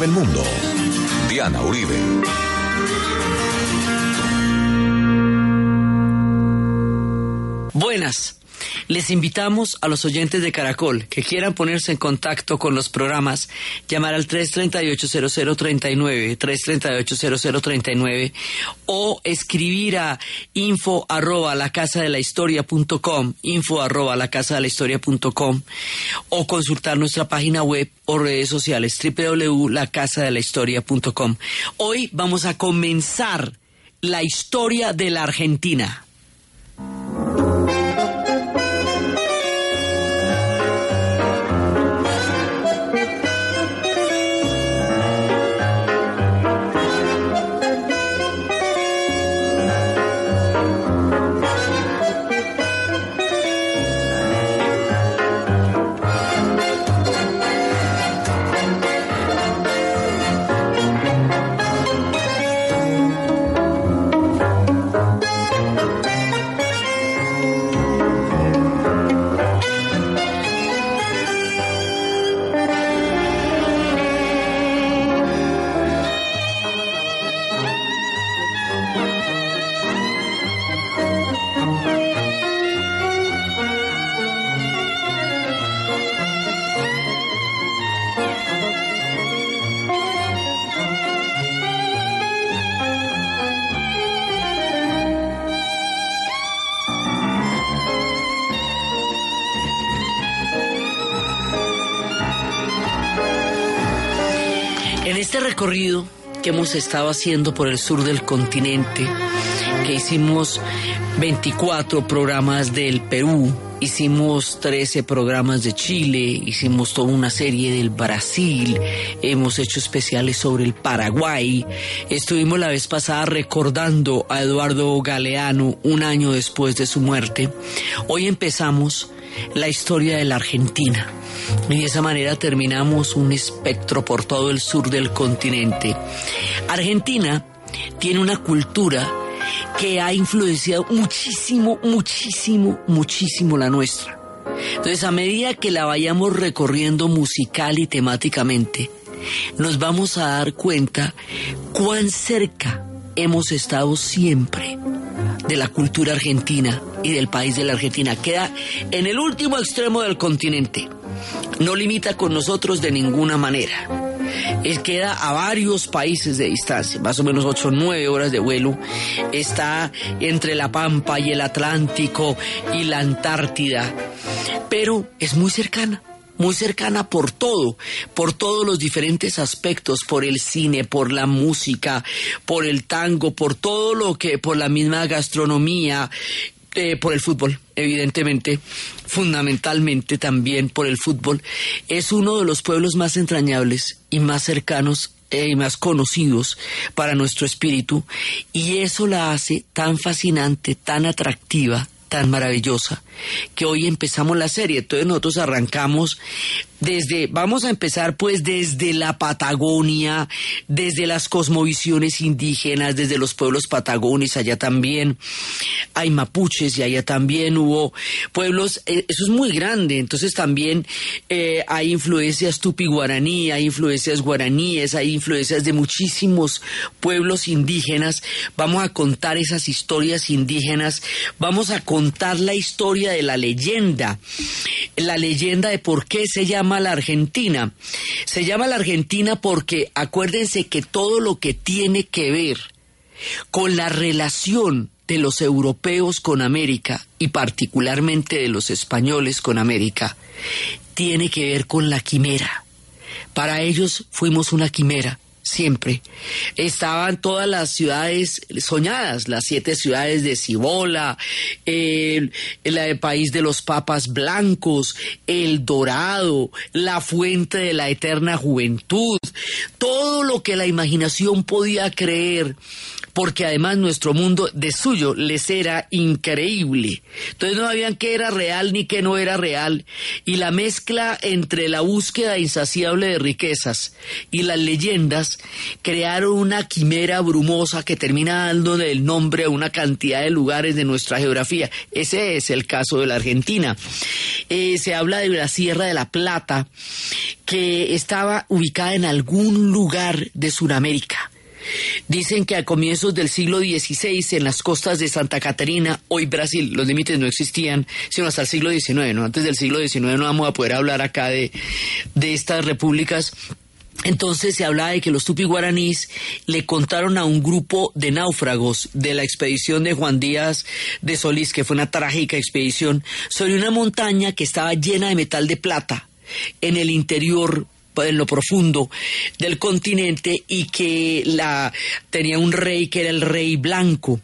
del mundo. Diana Uribe. Buenas. Les invitamos a los oyentes de Caracol que quieran ponerse en contacto con los programas, llamar al 338-0039, 338-0039 o escribir a info arroba la casa historia punto com, info arroba la casa historia punto com, o consultar nuestra página web o redes sociales www.lacasadelahistoria.com. Hoy vamos a comenzar la historia de la Argentina. Recorrido que hemos estado haciendo por el sur del continente, que hicimos 24 programas del Perú, hicimos 13 programas de Chile, hicimos toda una serie del Brasil, hemos hecho especiales sobre el Paraguay, estuvimos la vez pasada recordando a Eduardo Galeano un año después de su muerte. Hoy empezamos la historia de la Argentina. Y de esa manera terminamos un espectro por todo el sur del continente. Argentina tiene una cultura que ha influenciado muchísimo, muchísimo, muchísimo la nuestra. Entonces, a medida que la vayamos recorriendo musical y temáticamente, nos vamos a dar cuenta cuán cerca hemos estado siempre de la cultura argentina y del país de la Argentina. Queda en el último extremo del continente. No limita con nosotros de ninguna manera. Él queda a varios países de distancia, más o menos 8 o 9 horas de vuelo. Está entre la Pampa y el Atlántico y la Antártida. Pero es muy cercana muy cercana por todo, por todos los diferentes aspectos, por el cine, por la música, por el tango, por todo lo que, por la misma gastronomía, eh, por el fútbol, evidentemente, fundamentalmente también por el fútbol, es uno de los pueblos más entrañables y más cercanos eh, y más conocidos para nuestro espíritu, y eso la hace tan fascinante, tan atractiva, tan maravillosa que hoy empezamos la serie. Entonces nosotros arrancamos desde, vamos a empezar pues desde la Patagonia, desde las cosmovisiones indígenas, desde los pueblos patagones, allá también hay mapuches y allá también hubo pueblos, eh, eso es muy grande, entonces también eh, hay influencias tupi-guaraní, hay influencias guaraníes, hay influencias de muchísimos pueblos indígenas, vamos a contar esas historias indígenas, vamos a contar la historia de la leyenda, la leyenda de por qué se llama la Argentina. Se llama la Argentina porque acuérdense que todo lo que tiene que ver con la relación de los europeos con América y particularmente de los españoles con América tiene que ver con la quimera. Para ellos fuimos una quimera siempre. Estaban todas las ciudades soñadas, las siete ciudades de Cibola, el, el, país de los papas blancos, el dorado, la fuente de la eterna juventud, todo lo que la imaginación podía creer porque además nuestro mundo de suyo les era increíble. Entonces no sabían qué era real ni qué no era real, y la mezcla entre la búsqueda insaciable de riquezas y las leyendas crearon una quimera brumosa que termina dando el nombre a una cantidad de lugares de nuestra geografía. Ese es el caso de la Argentina. Eh, se habla de la Sierra de la Plata, que estaba ubicada en algún lugar de Sudamérica. Dicen que a comienzos del siglo XVI, en las costas de Santa Catarina, hoy Brasil, los límites no existían, sino hasta el siglo XIX, ¿no? Antes del siglo XIX no vamos a poder hablar acá de, de estas repúblicas. Entonces se hablaba de que los tupi guaraníes le contaron a un grupo de náufragos de la expedición de Juan Díaz de Solís, que fue una trágica expedición, sobre una montaña que estaba llena de metal de plata en el interior en lo profundo del continente y que la tenía un rey que era el rey blanco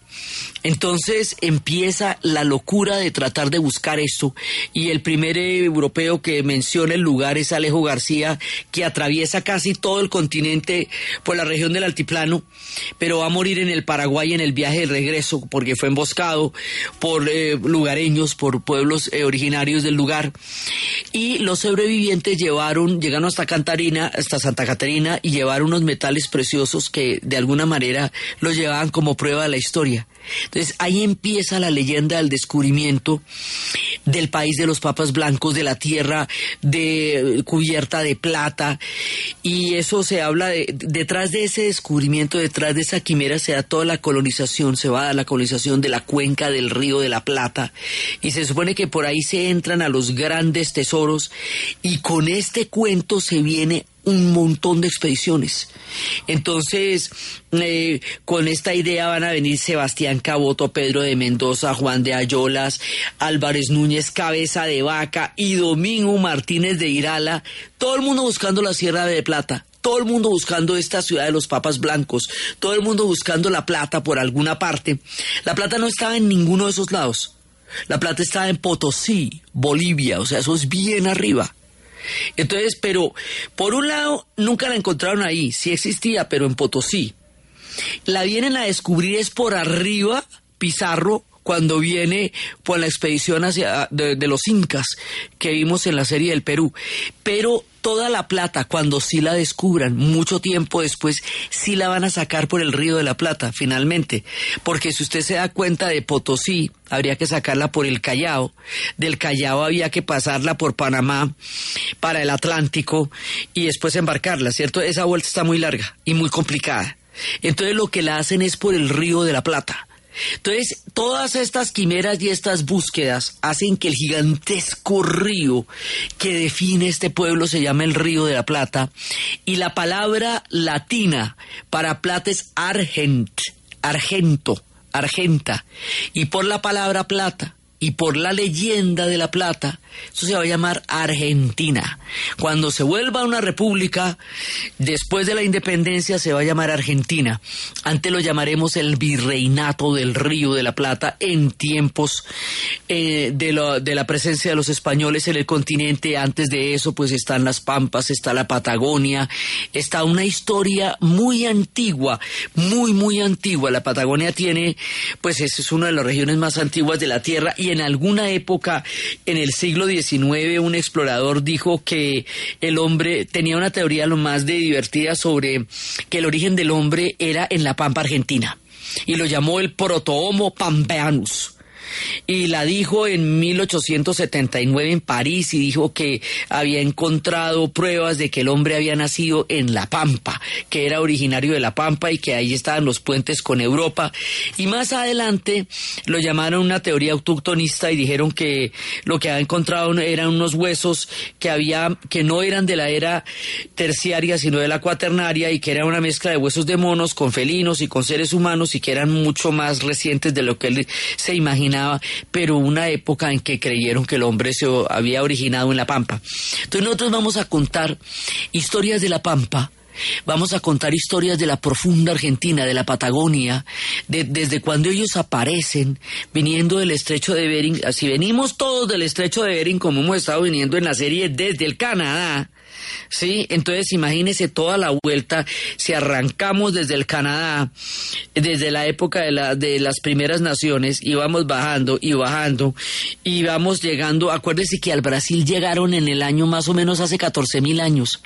entonces empieza la locura de tratar de buscar esto y el primer europeo que menciona el lugar es Alejo García, que atraviesa casi todo el continente por la región del altiplano, pero va a morir en el Paraguay en el viaje de regreso porque fue emboscado por eh, lugareños, por pueblos eh, originarios del lugar. Y los sobrevivientes llevaron, llegaron hasta Cantarina, hasta Santa Catarina y llevaron unos metales preciosos que de alguna manera los llevaban como prueba de la historia. Entonces ahí empieza la leyenda del descubrimiento del país de los papas blancos, de la tierra de, cubierta de plata. Y eso se habla de, detrás de ese descubrimiento, detrás de esa quimera se da toda la colonización, se va a dar la colonización de la cuenca del río de la Plata. Y se supone que por ahí se entran a los grandes tesoros y con este cuento se viene un montón de expediciones. Entonces, eh, con esta idea van a venir Sebastián Caboto, Pedro de Mendoza, Juan de Ayolas, Álvarez Núñez, Cabeza de Vaca y Domingo Martínez de Irala, todo el mundo buscando la Sierra de Plata. Todo el mundo buscando esta ciudad de los papas blancos, todo el mundo buscando la plata por alguna parte. La plata no estaba en ninguno de esos lados. La plata estaba en Potosí, Bolivia, o sea, eso es bien arriba. Entonces, pero por un lado, nunca la encontraron ahí, sí existía, pero en Potosí. La vienen a descubrir es por arriba, Pizarro, cuando viene por la expedición hacia, de, de, los incas que vimos en la serie del Perú. Pero toda la plata, cuando sí la descubran, mucho tiempo después, sí la van a sacar por el río de la Plata, finalmente. Porque si usted se da cuenta de Potosí, habría que sacarla por el Callao. Del Callao había que pasarla por Panamá para el Atlántico y después embarcarla, ¿cierto? Esa vuelta está muy larga y muy complicada. Entonces lo que la hacen es por el río de la Plata. Entonces, todas estas quimeras y estas búsquedas hacen que el gigantesco río que define este pueblo se llame el Río de la Plata y la palabra latina para plata es argent, argento, argenta. Y por la palabra plata y por la leyenda de la plata, eso se va a llamar Argentina. Cuando se vuelva una república, después de la independencia se va a llamar Argentina. Antes lo llamaremos el virreinato del Río de la Plata en tiempos eh, de, de la presencia de los españoles en el continente. Antes de eso, pues están las Pampas, está la Patagonia, está una historia muy antigua, muy, muy antigua. La Patagonia tiene, pues es una de las regiones más antiguas de la Tierra y en alguna época, en el siglo XIX, un explorador dijo que el hombre tenía una teoría lo más de divertida sobre que el origen del hombre era en la pampa argentina. Y lo llamó el proto-homo pampeanus y la dijo en 1879 en París y dijo que había encontrado pruebas de que el hombre había nacido en La Pampa, que era originario de La Pampa y que ahí estaban los puentes con Europa. Y más adelante lo llamaron una teoría autoctonista y dijeron que lo que había encontrado eran unos huesos que había que no eran de la era terciaria sino de la cuaternaria y que era una mezcla de huesos de monos con felinos y con seres humanos y que eran mucho más recientes de lo que él se imaginaba pero una época en que creyeron que el hombre se había originado en la Pampa. Entonces nosotros vamos a contar historias de la Pampa, Vamos a contar historias de la profunda Argentina, de la Patagonia, desde cuando ellos aparecen viniendo del estrecho de Bering. Si venimos todos del estrecho de Bering, como hemos estado viniendo en la serie desde el Canadá, ¿sí? Entonces imagínese toda la vuelta, si arrancamos desde el Canadá, desde la época de, la, de las primeras naciones, y vamos bajando y bajando, y vamos llegando, acuérdese que al Brasil llegaron en el año más o menos hace 14 mil años.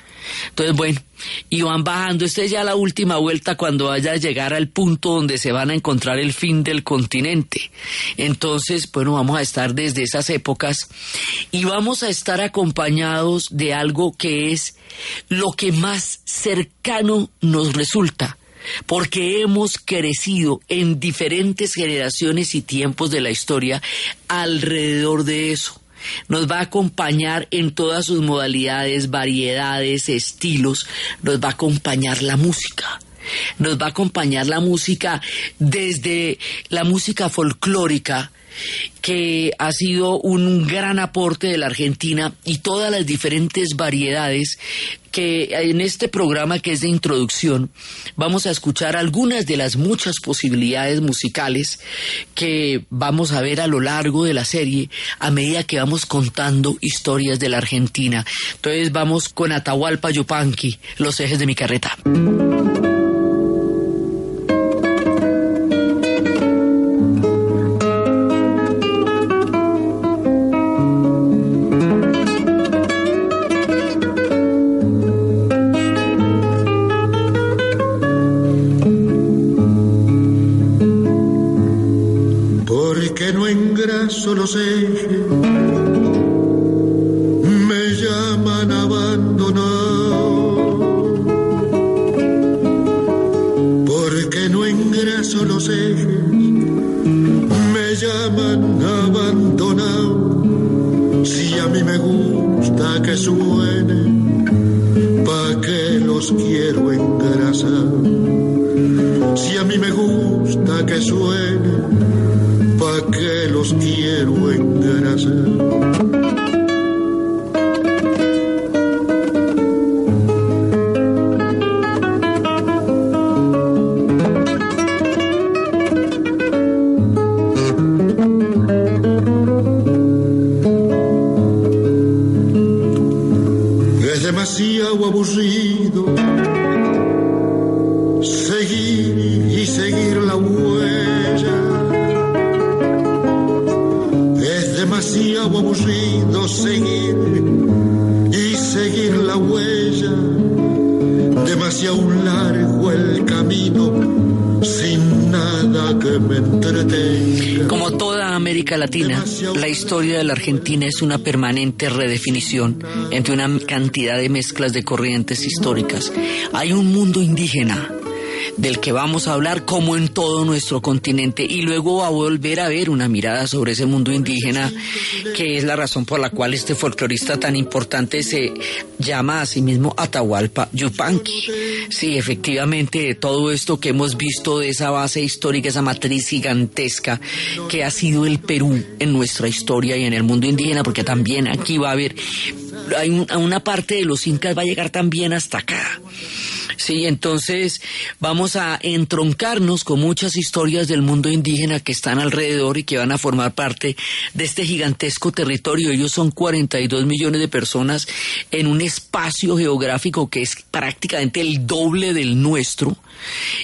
Entonces, bueno, y van bajando, esta es ya la última vuelta cuando vaya a llegar al punto donde se van a encontrar el fin del continente. Entonces, bueno, vamos a estar desde esas épocas y vamos a estar acompañados de algo que es lo que más cercano nos resulta, porque hemos crecido en diferentes generaciones y tiempos de la historia alrededor de eso. Nos va a acompañar en todas sus modalidades, variedades, estilos, nos va a acompañar la música. Nos va a acompañar la música desde la música folclórica, que ha sido un gran aporte de la Argentina y todas las diferentes variedades que en este programa que es de introducción vamos a escuchar algunas de las muchas posibilidades musicales que vamos a ver a lo largo de la serie a medida que vamos contando historias de la Argentina. Entonces vamos con Atahualpa Yupanqui, los ejes de mi carreta. Ejes me Argentina es una permanente redefinición entre una cantidad de mezclas de corrientes históricas. Hay un mundo indígena del que vamos a hablar como en todo nuestro continente y luego va a volver a ver una mirada sobre ese mundo indígena que es la razón por la cual este folclorista tan importante se llama a sí mismo Atahualpa Yupanqui. Sí, efectivamente, todo esto que hemos visto de esa base histórica, esa matriz gigantesca que ha sido el Perú en nuestra historia y en el mundo indígena, porque también aquí va a haber, una parte de los incas va a llegar también hasta acá. Sí, entonces vamos a entroncarnos con muchas historias del mundo indígena que están alrededor y que van a formar parte de este gigantesco territorio. Ellos son 42 millones de personas en un espacio geográfico que es prácticamente el doble del nuestro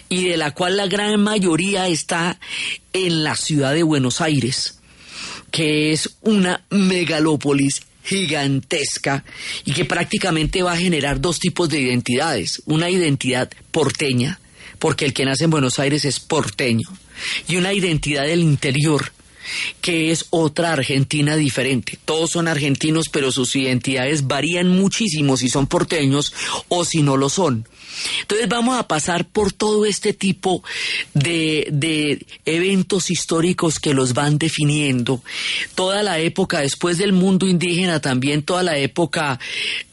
y de la cual la gran mayoría está en la ciudad de Buenos Aires que es una megalópolis gigantesca y que prácticamente va a generar dos tipos de identidades. Una identidad porteña, porque el que nace en Buenos Aires es porteño, y una identidad del interior, que es otra Argentina diferente. Todos son argentinos, pero sus identidades varían muchísimo si son porteños o si no lo son. Entonces vamos a pasar por todo este tipo de, de, eventos históricos que los van definiendo. Toda la época después del mundo indígena, también toda la época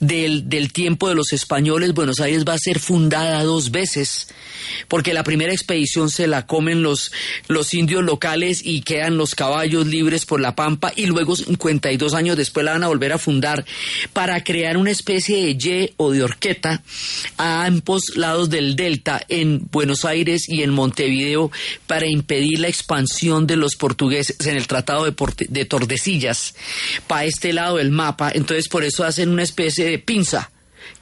del, del tiempo de los españoles, Buenos Aires va a ser fundada dos veces, porque la primera expedición se la comen los, los indios locales y quedan los caballos libres por la pampa y luego 52 años después la van a volver a fundar para crear una especie de Y o de orqueta a lados del delta en Buenos Aires y en Montevideo para impedir la expansión de los portugueses en el Tratado de, de Tordesillas para este lado del mapa. Entonces por eso hacen una especie de pinza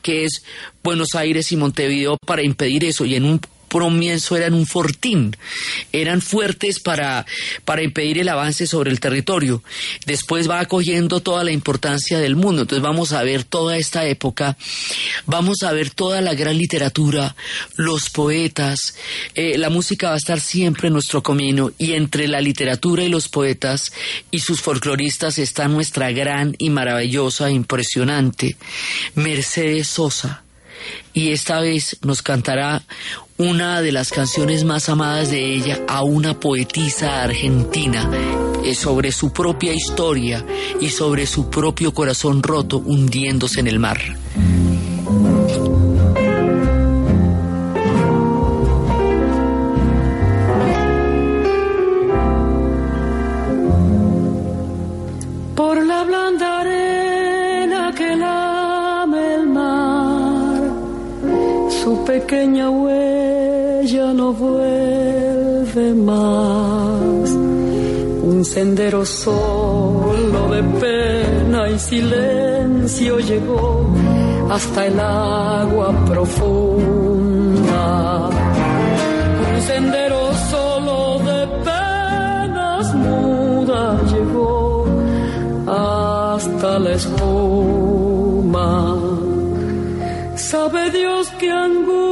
que es Buenos Aires y Montevideo para impedir eso y en un comienzo eran un fortín, eran fuertes para, para impedir el avance sobre el territorio. Después va acogiendo toda la importancia del mundo. Entonces vamos a ver toda esta época, vamos a ver toda la gran literatura, los poetas, eh, la música va a estar siempre en nuestro camino y entre la literatura y los poetas y sus folcloristas está nuestra gran y maravillosa, impresionante Mercedes Sosa y esta vez nos cantará una de las canciones más amadas de ella a una poetisa argentina eh, sobre su propia historia y sobre su propio corazón roto hundiéndose en el mar. Pequeña huella no vuelve más. Un sendero solo de pena y silencio llegó hasta el agua profunda. Un sendero solo de penas muda llegó hasta la espuma. Sabe Dios que angustia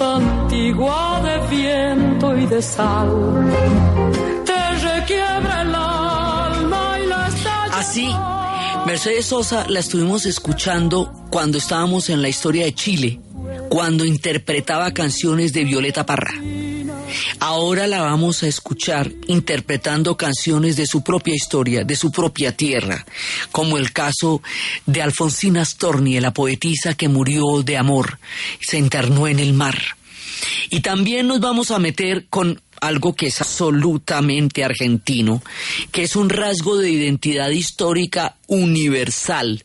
Una voz antigua de viento y de sal. Te requiebra el alma y la Así. Mercedes Sosa la estuvimos escuchando cuando estábamos en la historia de Chile cuando interpretaba canciones de Violeta Parra. Ahora la vamos a escuchar interpretando canciones de su propia historia, de su propia tierra, como el caso de Alfonsina Storni, la poetisa que murió de amor, se internó en el mar. Y también nos vamos a meter con algo que es absolutamente argentino, que es un rasgo de identidad histórica universal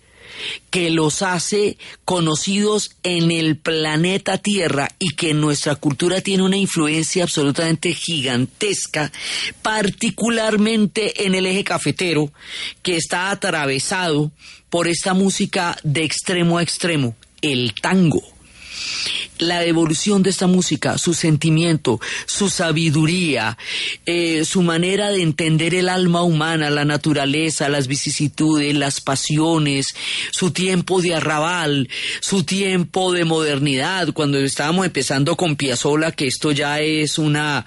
que los hace conocidos en el planeta Tierra y que nuestra cultura tiene una influencia absolutamente gigantesca, particularmente en el eje cafetero, que está atravesado por esta música de extremo a extremo, el tango la evolución de esta música, su sentimiento, su sabiduría, eh, su manera de entender el alma humana, la naturaleza, las vicisitudes, las pasiones, su tiempo de arrabal, su tiempo de modernidad, cuando estábamos empezando con Piazzolla, que esto ya es una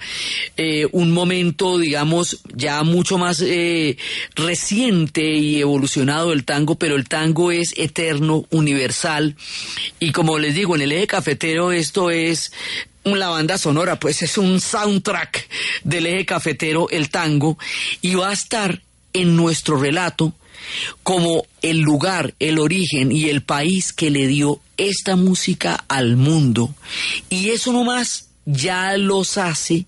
eh, un momento, digamos, ya mucho más eh, reciente y evolucionado del tango, pero el tango es eterno, universal, y como les digo, en el cafetero esto es la banda sonora, pues es un soundtrack del eje cafetero, el tango, y va a estar en nuestro relato como el lugar, el origen y el país que le dio esta música al mundo. Y eso nomás ya los hace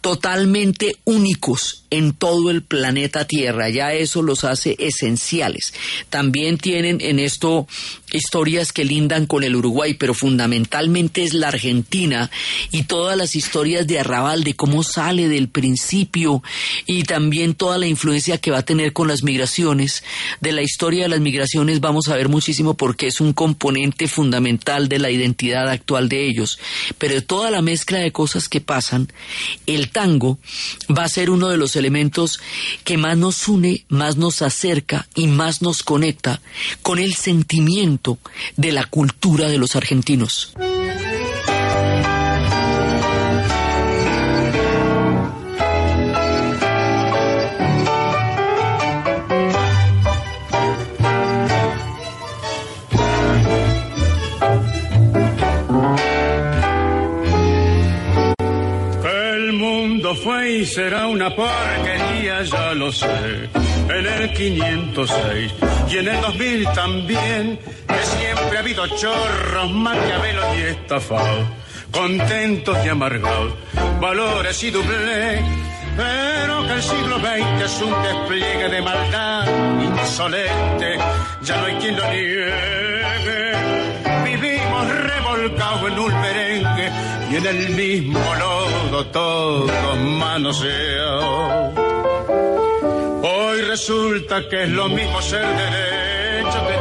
totalmente únicos en todo el planeta Tierra, ya eso los hace esenciales. También tienen en esto historias que lindan con el Uruguay, pero fundamentalmente es la Argentina y todas las historias de Arrabal, de cómo sale del principio y también toda la influencia que va a tener con las migraciones. De la historia de las migraciones vamos a ver muchísimo porque es un componente fundamental de la identidad actual de ellos. Pero toda la mezcla de cosas que pasan, el tango va a ser uno de los elementos que más nos une, más nos acerca y más nos conecta con el sentimiento de la cultura de los argentinos. El mundo fue y será una porquería, ya lo sé. En el 506 y en el 2000 también ha habido chorros, maquiavelos y estafados, contentos y amargados, valores y doble. Pero que el siglo XX es un despliegue de maldad insolente, ya no hay quien lo niegue. Vivimos revolcados en un merengue y en el mismo lodo todos manoseados. Hoy resulta que es lo mismo ser derecho que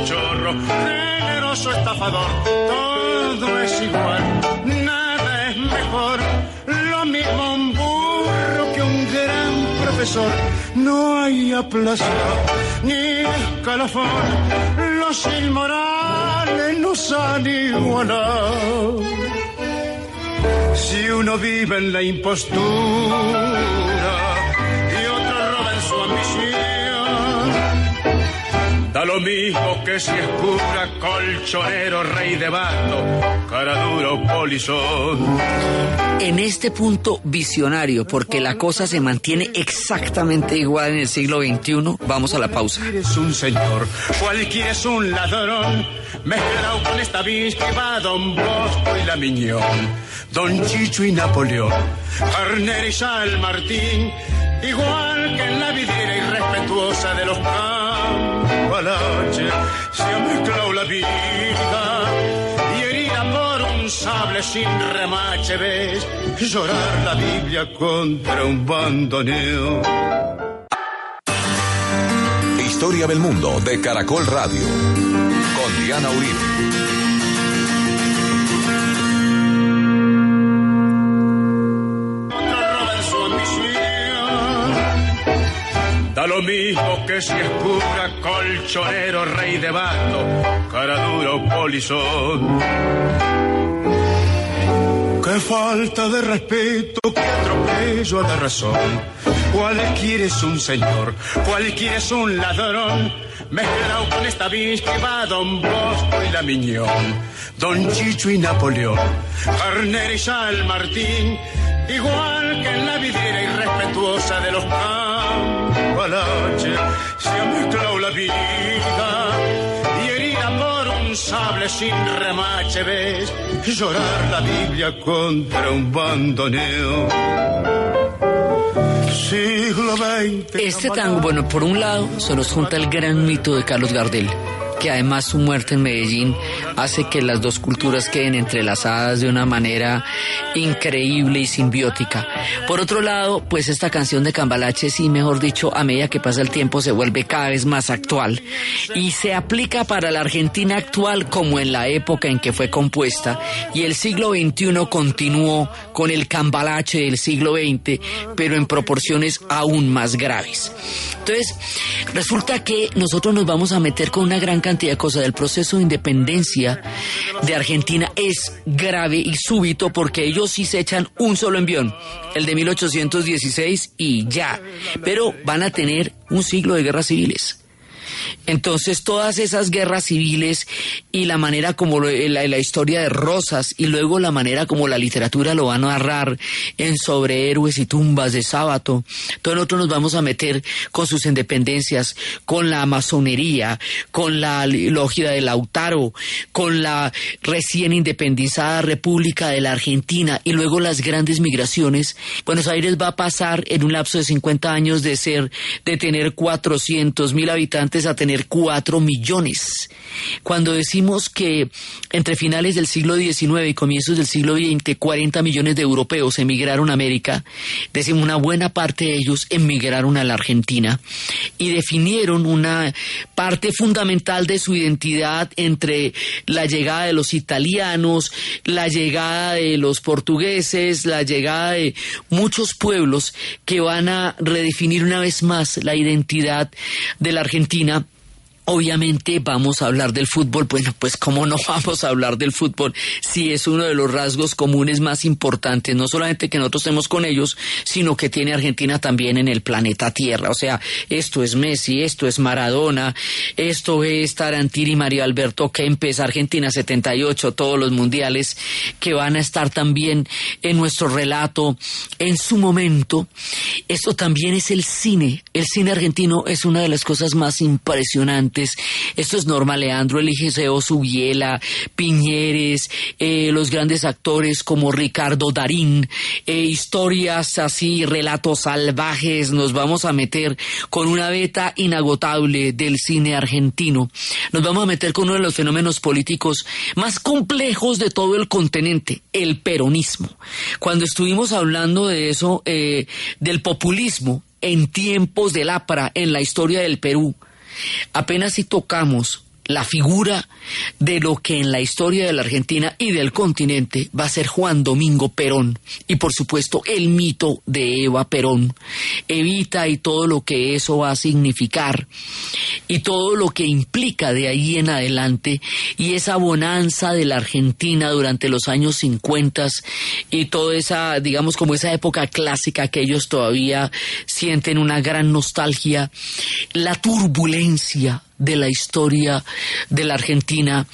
Ignorante, sabio, chorro, generoso, estafador, todo es igual, nada es mejor. Lo mismo un burro que un gran profesor. No hay aplazado ni escalafón, los inmorales nos han igualado. Si uno vive en la impostura da lo mismo que si es cura, colchonero, rey de bando, cara duro, polizón. En este punto visionario, porque la cosa se mantiene exactamente igual en el siglo XXI, vamos a la pausa. Cualquiera es un señor, cualquiera es un ladrón, mezclado con esta que va Don Bosco y la Miñón. Don Chicho y Napoleón, Carnera y San Martín, igual que en la vidriera irrespetuosa de los cambalaches, se ha mezclado la vida y herida por un sable sin remache, ves llorar la Biblia contra un bandoneo. Historia del mundo de Caracol Radio. Con Diana Uribe. Da lo mismo que si es cura, colchonero, rey de bando, cara duro, polizón. Qué falta de respeto, qué atropello a la razón. Cualquiera es un señor, cualquiera es un ladrón. Mezclado con esta bis que va Don Bosco y la Miñón, Don Chicho y Napoleón, Carnera y San Martín, igual que en la vidriera irrespetuosa de los cambalaches, se ha mezclado la vida y herida por un sable sin remache, ves llorar la Biblia contra un bandoneo. Siglo XX. Este tango, bueno, por un lado se nos junta el gran mito de Carlos Gardel, que además su muerte en Medellín hace que las dos culturas queden entrelazadas de una manera increíble y simbiótica. Por otro lado, pues esta canción de Cambalache, sí, mejor dicho, a medida que pasa el tiempo se vuelve cada vez más actual y se aplica para la Argentina actual como en la época en que fue compuesta y el siglo XXI continuó con el Cambalache del siglo XX, pero en proporciones aún más graves. Entonces, resulta que nosotros nos vamos a meter con una gran cantidad de cosas. El proceso de independencia de Argentina es grave y súbito porque ellos sí se echan un solo envión, el de 1816 y ya. Pero van a tener un siglo de guerras civiles. Entonces todas esas guerras civiles y la manera como lo- la, la historia de Rosas y luego la manera como la literatura lo va a narrar en sobre héroes y tumbas de sábado. Entonces nosotros nos vamos a meter con sus independencias, con la masonería, con la logia de Lautaro, con la recién independizada República de la Argentina y luego las grandes migraciones. Buenos Aires va a pasar en un lapso de 50 años de ser, de tener 400 mil habitantes a tener 4 millones. Cuando decimos que entre finales del siglo XIX y comienzos del siglo XX 40 millones de europeos emigraron a América, decimos una buena parte de ellos emigraron a la Argentina y definieron una parte fundamental de su identidad entre la llegada de los italianos, la llegada de los portugueses, la llegada de muchos pueblos que van a redefinir una vez más la identidad de la Argentina up Obviamente vamos a hablar del fútbol, bueno, pues cómo no vamos a hablar del fútbol si es uno de los rasgos comunes más importantes, no solamente que nosotros estemos con ellos, sino que tiene Argentina también en el planeta Tierra. O sea, esto es Messi, esto es Maradona, esto es Tarantini, Mario Alberto Kempes, Argentina 78, todos los mundiales que van a estar también en nuestro relato en su momento. Esto también es el cine. El cine argentino es una de las cosas más impresionantes esto es Norma Leandro, Eligeo Subiela, Piñeres, eh, los grandes actores como Ricardo Darín, eh, historias así, relatos salvajes, nos vamos a meter con una beta inagotable del cine argentino. Nos vamos a meter con uno de los fenómenos políticos más complejos de todo el continente, el peronismo. Cuando estuvimos hablando de eso, eh, del populismo en tiempos del APRA en la historia del Perú, Apenas si tocamos la figura de lo que en la historia de la Argentina y del continente va a ser Juan Domingo Perón. Y por supuesto el mito de Eva Perón, Evita y todo lo que eso va a significar y todo lo que implica de ahí en adelante y esa bonanza de la Argentina durante los años 50 y toda esa, digamos como esa época clásica que ellos todavía sienten una gran nostalgia, la turbulencia de la historia de la Argentina,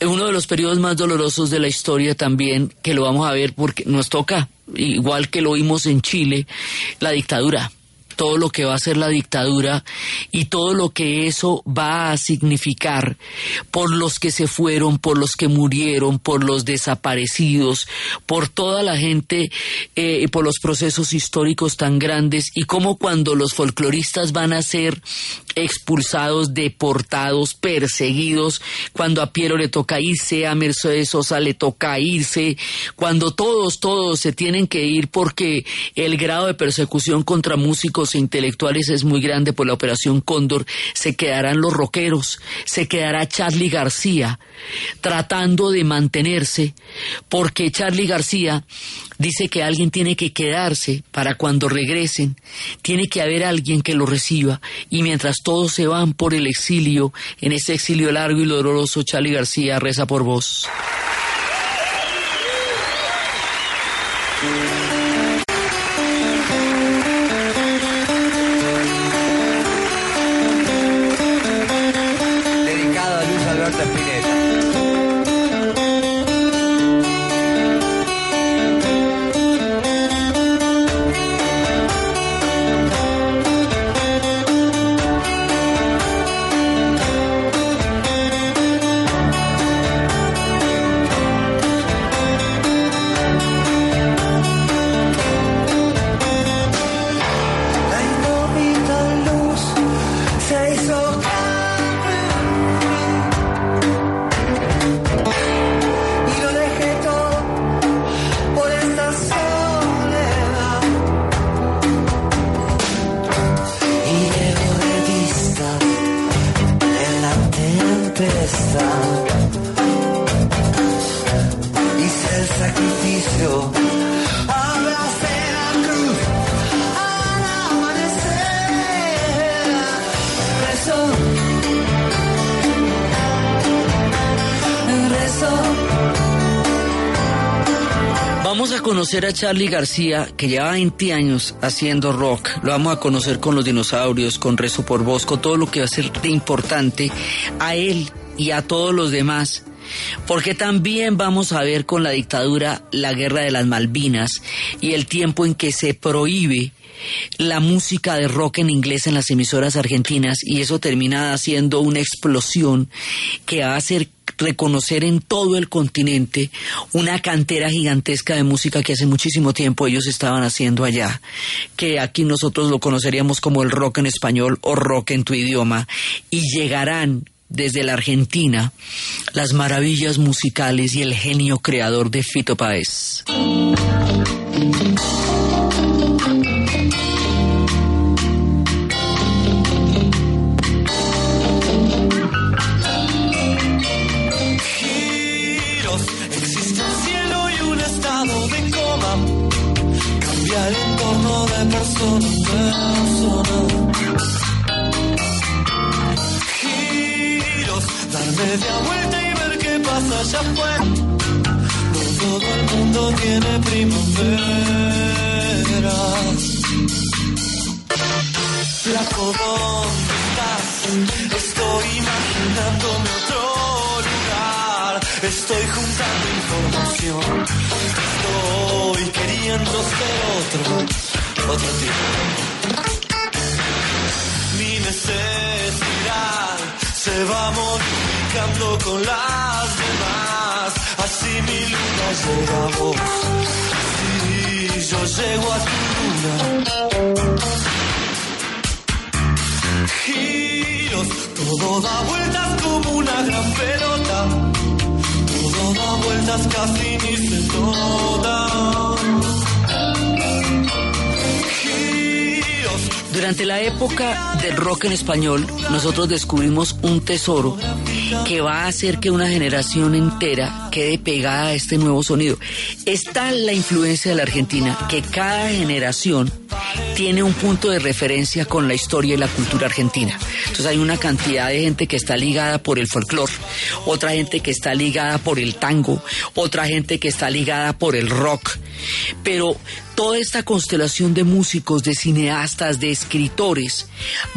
uno de los periodos más dolorosos de la historia también, que lo vamos a ver porque nos toca, igual que lo vimos en Chile, la dictadura todo lo que va a ser la dictadura y todo lo que eso va a significar por los que se fueron, por los que murieron, por los desaparecidos, por toda la gente, eh, por los procesos históricos tan grandes y cómo cuando los folcloristas van a ser expulsados, deportados, perseguidos, cuando a Piero le toca irse, a Mercedes Sosa le toca irse, cuando todos, todos se tienen que ir porque el grado de persecución contra músicos intelectuales es muy grande por la operación Cóndor, se quedarán los rockeros, se quedará Charlie García tratando de mantenerse, porque Charlie García dice que alguien tiene que quedarse para cuando regresen, tiene que haber alguien que lo reciba, y mientras todos se van por el exilio, en ese exilio largo y doloroso, Charlie García reza por vos. tempestad. Conocer a Charlie García, que lleva 20 años haciendo rock. Lo vamos a conocer con los dinosaurios, con Rezo por Bosco, todo lo que va a ser de importante a él y a todos los demás. Porque también vamos a ver con la dictadura la guerra de las Malvinas y el tiempo en que se prohíbe la música de rock en inglés en las emisoras argentinas y eso termina haciendo una explosión que va a hacer reconocer en todo el continente una cantera gigantesca de música que hace muchísimo tiempo ellos estaban haciendo allá, que aquí nosotros lo conoceríamos como el rock en español o rock en tu idioma, y llegarán desde la Argentina las maravillas musicales y el genio creador de Fito Páez. Persona, persona. dar media vuelta y ver qué pasa allá afuera. No todo el mundo tiene primavera. Flaco, ¿dónde estás? Estoy imaginándome otro lugar. Estoy juntando información. Estoy queriendo ser otro, otro tipo. Mi necesidad se va modificando con las demás. Así mi luna llega a vos. Así yo llego a tu luna. Giros, todo da vueltas como una gran pelota. Todo da vueltas casi ni se nota. Durante la época del rock en español, nosotros descubrimos un tesoro que va a hacer que una generación entera quede pegada a este nuevo sonido. Está la influencia de la Argentina, que cada generación tiene un punto de referencia con la historia y la cultura argentina. Entonces hay una cantidad de gente que está ligada por el folclore, otra gente que está ligada por el tango, otra gente que está ligada por el rock. Pero toda esta constelación de músicos, de cineastas, de escritores,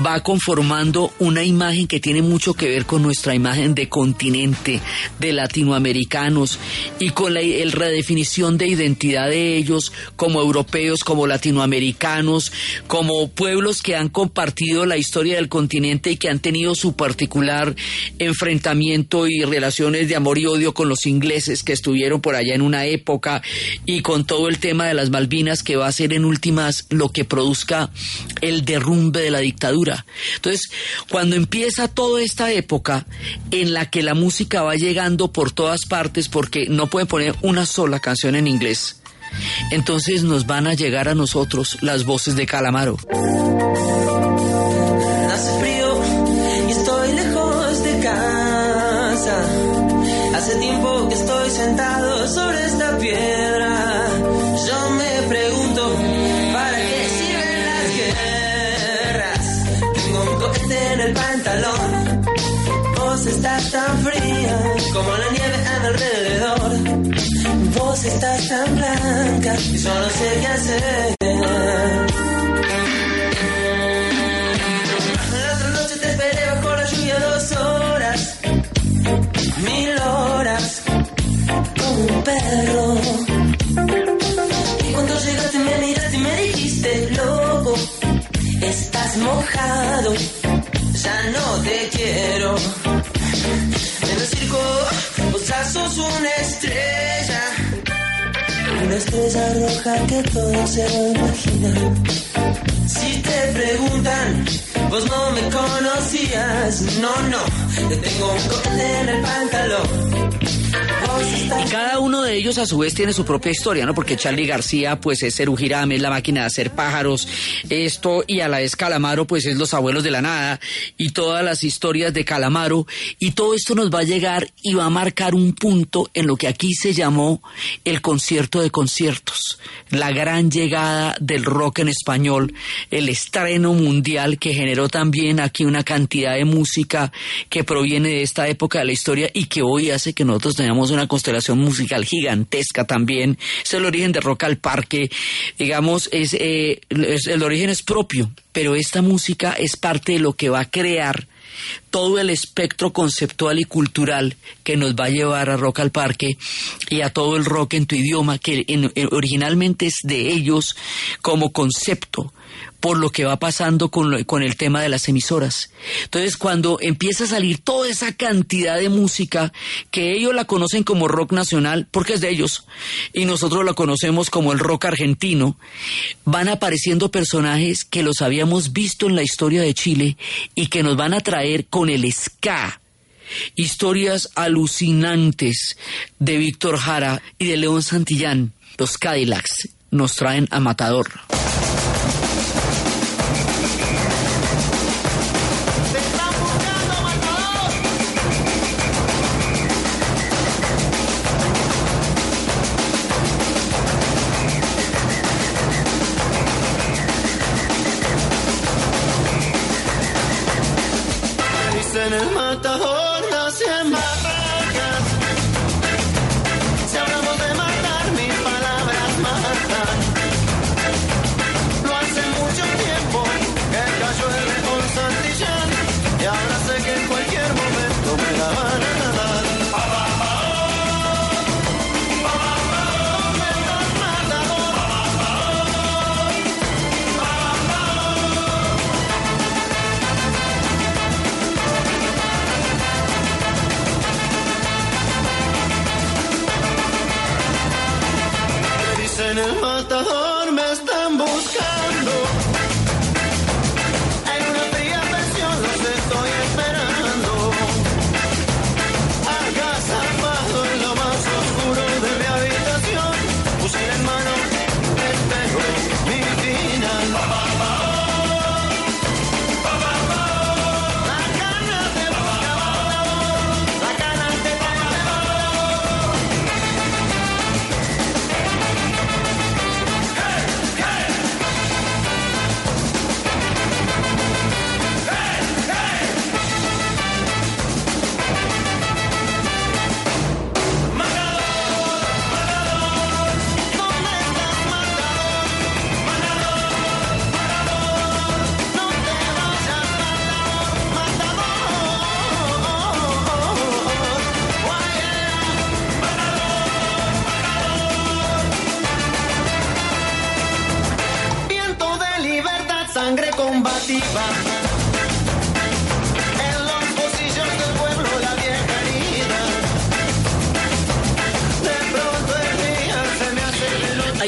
va conformando una imagen que tiene mucho que ver con nuestra imagen de continente, de latinoamericanos y con la redefinición de identidad de ellos como europeos, como latinoamericanos, como pueblos que han compartido la historia del continente y que han tenido su particular enfrentamiento y relaciones de amor y odio con los ingleses que estuvieron por allá en una época y con todo el tema de las Malvinas que va a ser en últimas lo que produzca el derrumbe de la dictadura. Entonces, cuando empieza toda esta época en la que la música va llegando por todas partes porque no pueden poner una sola canción en inglés, entonces nos van a llegar a nosotros las voces de Calamaro. Estás tan blanca y yo no sé qué hacer. La otra noche te esperé bajo la lluvia dos horas, mil horas, como un perro. Y cuando llegaste me miraste y me dijiste, loco, estás mojado, ya no te quiero. En el circo, vos sos una estrella. Una estrella roja que todo se lo imagina. Si te preguntan, vos no me conocías. No, no, te tengo un cohete en el pantalón. Y cada uno de ellos a su vez tiene su propia historia, ¿no? Porque Charlie García, pues es Cerú Girame, es la máquina de hacer pájaros, esto, y a la vez Calamaro, pues es los abuelos de la nada, y todas las historias de Calamaro, y todo esto nos va a llegar y va a marcar un punto en lo que aquí se llamó el concierto de conciertos, la gran llegada del rock en español, el estreno mundial que generó también aquí una cantidad de música que proviene de esta época de la historia y que hoy hace que nosotros tengamos una constelación musical gigantesca también. Es el origen de Rock al Parque, digamos, es, eh, el origen es propio, pero esta música es parte de lo que va a crear todo el espectro conceptual y cultural que nos va a llevar a Rock al Parque y a todo el rock en tu idioma, que en- originalmente es de ellos como concepto por lo que va pasando con, con el tema de las emisoras. Entonces, cuando empieza a salir toda esa cantidad de música, que ellos la conocen como rock nacional, porque es de ellos, y nosotros la conocemos como el rock argentino, van apareciendo personajes que los habíamos visto en la historia de Chile y que nos van a traer con el ska. Historias alucinantes de Víctor Jara y de León Santillán. Los Cadillacs nos traen a Matador.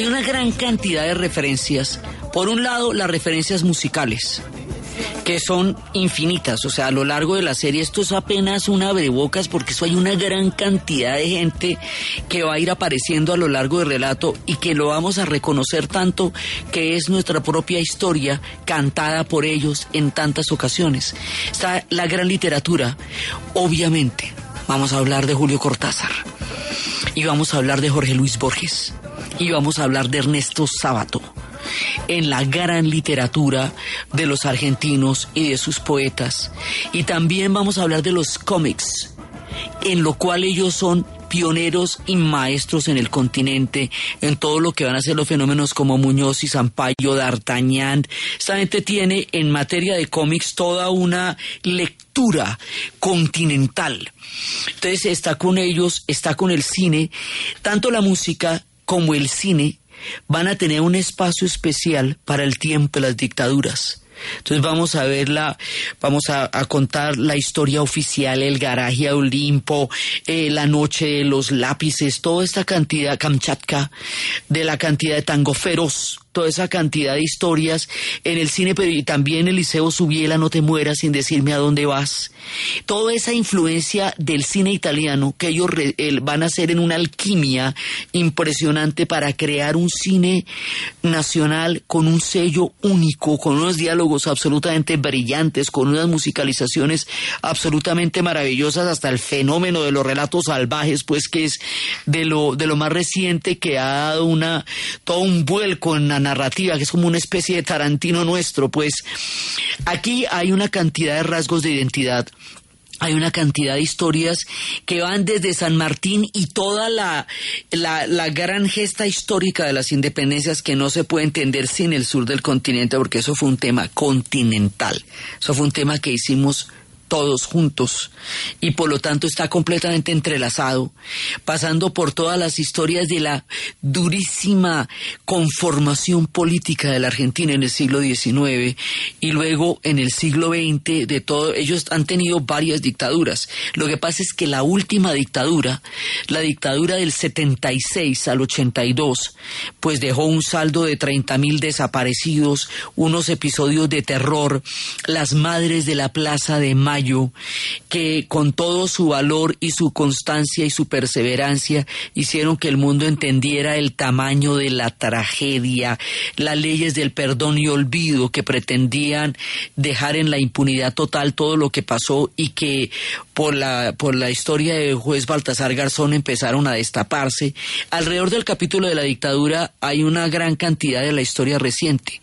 Hay una gran cantidad de referencias. Por un lado, las referencias musicales, que son infinitas. O sea, a lo largo de la serie esto es apenas una abrebocas porque eso hay una gran cantidad de gente que va a ir apareciendo a lo largo del relato y que lo vamos a reconocer tanto que es nuestra propia historia cantada por ellos en tantas ocasiones. Está la gran literatura. Obviamente, vamos a hablar de Julio Cortázar y vamos a hablar de Jorge Luis Borges y vamos a hablar de Ernesto Sábato en la gran literatura de los argentinos y de sus poetas. Y también vamos a hablar de los cómics, en lo cual ellos son pioneros y maestros en el continente, en todo lo que van a ser los fenómenos como Muñoz y Zampayo, D'Artagnan. Esta gente tiene en materia de cómics toda una lectura continental. Entonces está con ellos, está con el cine, tanto la música como el cine van a tener un espacio especial para el tiempo de las dictaduras. Entonces vamos a verla, vamos a, contar la historia oficial, el garaje a Olimpo, eh, la noche de los lápices, toda esta cantidad, Kamchatka, de la cantidad de tango feroz, toda esa cantidad de historias en el cine, pero y también Eliseo Subiela, No te mueras sin decirme a dónde vas. Toda esa influencia del cine italiano que ellos el- van a hacer en una alquimia impresionante para crear un cine nacional con un sello único, con unos diálogos absolutamente brillantes, con unas musicalizaciones absolutamente maravillosas, hasta el fenómeno de los relatos salvajes, pues que es de lo, de lo más reciente que ha dado una, todo un vuelco en narrativa, que es como una especie de Tarantino nuestro, pues aquí hay una cantidad de rasgos de identidad hay una cantidad de historias que van desde San Martín y toda la, la, la gran gesta histórica de las independencias que no se puede entender sin el sur del continente, porque eso fue un tema continental. Eso fue un tema que hicimos todos juntos y por lo tanto está completamente entrelazado, pasando por todas las historias de la durísima conformación política de la Argentina en el siglo XIX y luego en el siglo XX de todo, ellos han tenido varias dictaduras. Lo que pasa es que la última dictadura, la dictadura del 76 al 82, pues dejó un saldo de 30 mil desaparecidos, unos episodios de terror, las madres de la Plaza de Mayo, que con todo su valor y su constancia y su perseverancia hicieron que el mundo entendiera el tamaño de la tragedia, las leyes del perdón y olvido que pretendían dejar en la impunidad total todo lo que pasó y que por la, por la historia de juez Baltasar Garzón empezaron a destaparse. Alrededor del capítulo de la dictadura hay una gran cantidad de la historia reciente.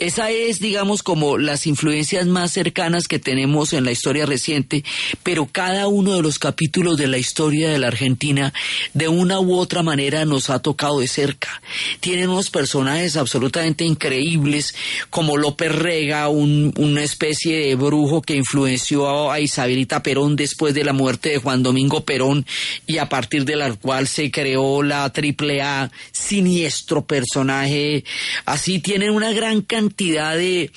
Esa es, digamos, como las influencias más cercanas que tenemos en la historia reciente, pero cada uno de los capítulos de la historia de la Argentina, de una u otra manera, nos ha tocado de cerca. Tienen unos personajes absolutamente increíbles, como López Rega, un- una especie de brujo que influenció a Isabelita Perón después después de la muerte de Juan Domingo Perón y a partir de la cual se creó la AAA, siniestro personaje. Así tienen una gran cantidad de,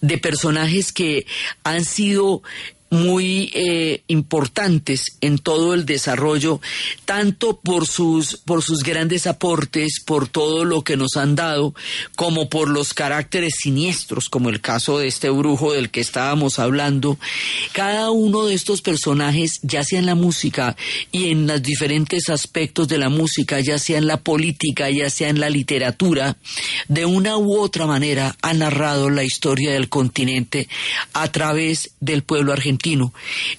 de personajes que han sido muy eh, importantes en todo el desarrollo, tanto por sus, por sus grandes aportes, por todo lo que nos han dado, como por los caracteres siniestros, como el caso de este brujo del que estábamos hablando. Cada uno de estos personajes, ya sea en la música y en los diferentes aspectos de la música, ya sea en la política, ya sea en la literatura, de una u otra manera ha narrado la historia del continente a través del pueblo argentino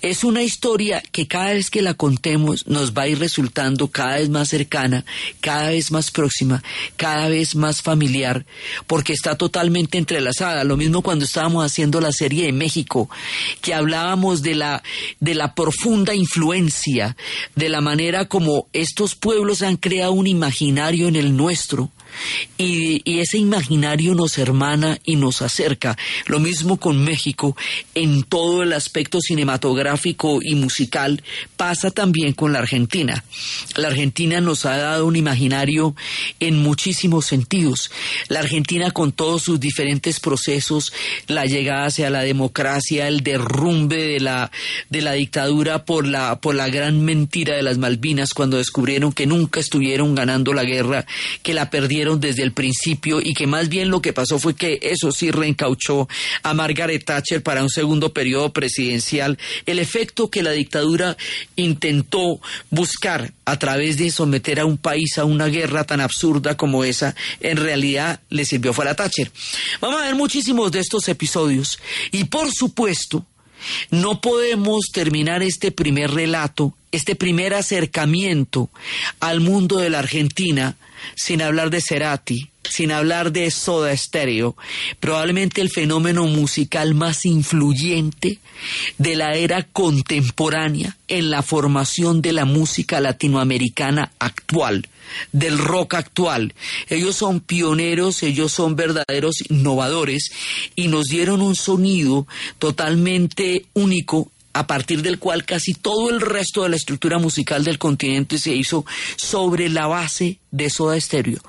es una historia que cada vez que la contemos nos va a ir resultando cada vez más cercana, cada vez más próxima, cada vez más familiar, porque está totalmente entrelazada. Lo mismo cuando estábamos haciendo la serie de México, que hablábamos de la, de la profunda influencia, de la manera como estos pueblos han creado un imaginario en el nuestro y, ese imaginario nos hermana y nos acerca. Lo mismo con México en todo el aspecto cinematográfico y musical pasa también con la Argentina. La Argentina nos ha dado un imaginario en muchísimos sentidos. La Argentina con todos sus diferentes procesos, la llegada hacia la democracia, el derrumbe de la, de la dictadura por la, por la gran mentira de las Malvinas cuando descubrieron que nunca estuvieron ganando la guerra, que la perdieron desde el principio y que más bien lo que pasó fue que eso sí reencauchó a Margaret Thatcher para un segundo periodo presidencial. El efecto que la dictadura intentó buscar a través de someter a un país a una guerra tan absurda como esa, en realidad le sirvió fue a Thatcher. Vamos a ver muchísimos de estos episodios y por supuesto, no podemos terminar este primer relato, este primer acercamiento al mundo de la Argentina sin hablar de Cerati, sin hablar de Soda Stereo, probablemente el fenómeno musical más influyente de la era contemporánea en la formación de la música latinoamericana actual, del rock actual. Ellos son pioneros, ellos son verdaderos innovadores y nos dieron un sonido totalmente único a partir del cual casi todo el resto de la estructura musical del continente se hizo sobre la base de Soda Stereo.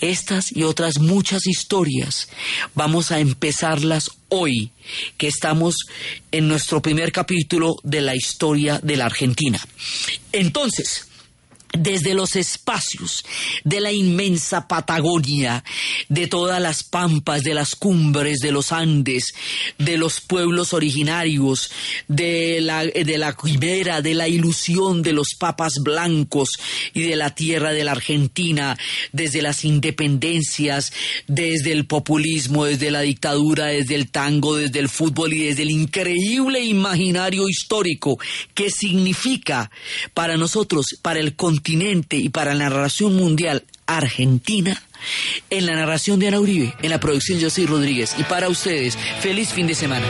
Estas y otras muchas historias vamos a empezarlas hoy, que estamos en nuestro primer capítulo de la historia de la Argentina. Entonces, desde los espacios de la inmensa Patagonia, de todas las pampas, de las cumbres de los Andes, de los pueblos originarios, de la, de la de la ilusión de los papas blancos y de la tierra de la Argentina, desde las independencias, desde el populismo, desde la dictadura, desde el tango, desde el fútbol y desde el increíble imaginario histórico que significa para nosotros, para el continente, continente y para la narración mundial argentina, en la narración de Ana Uribe, en la producción José Rodríguez. Y para ustedes, feliz fin de semana.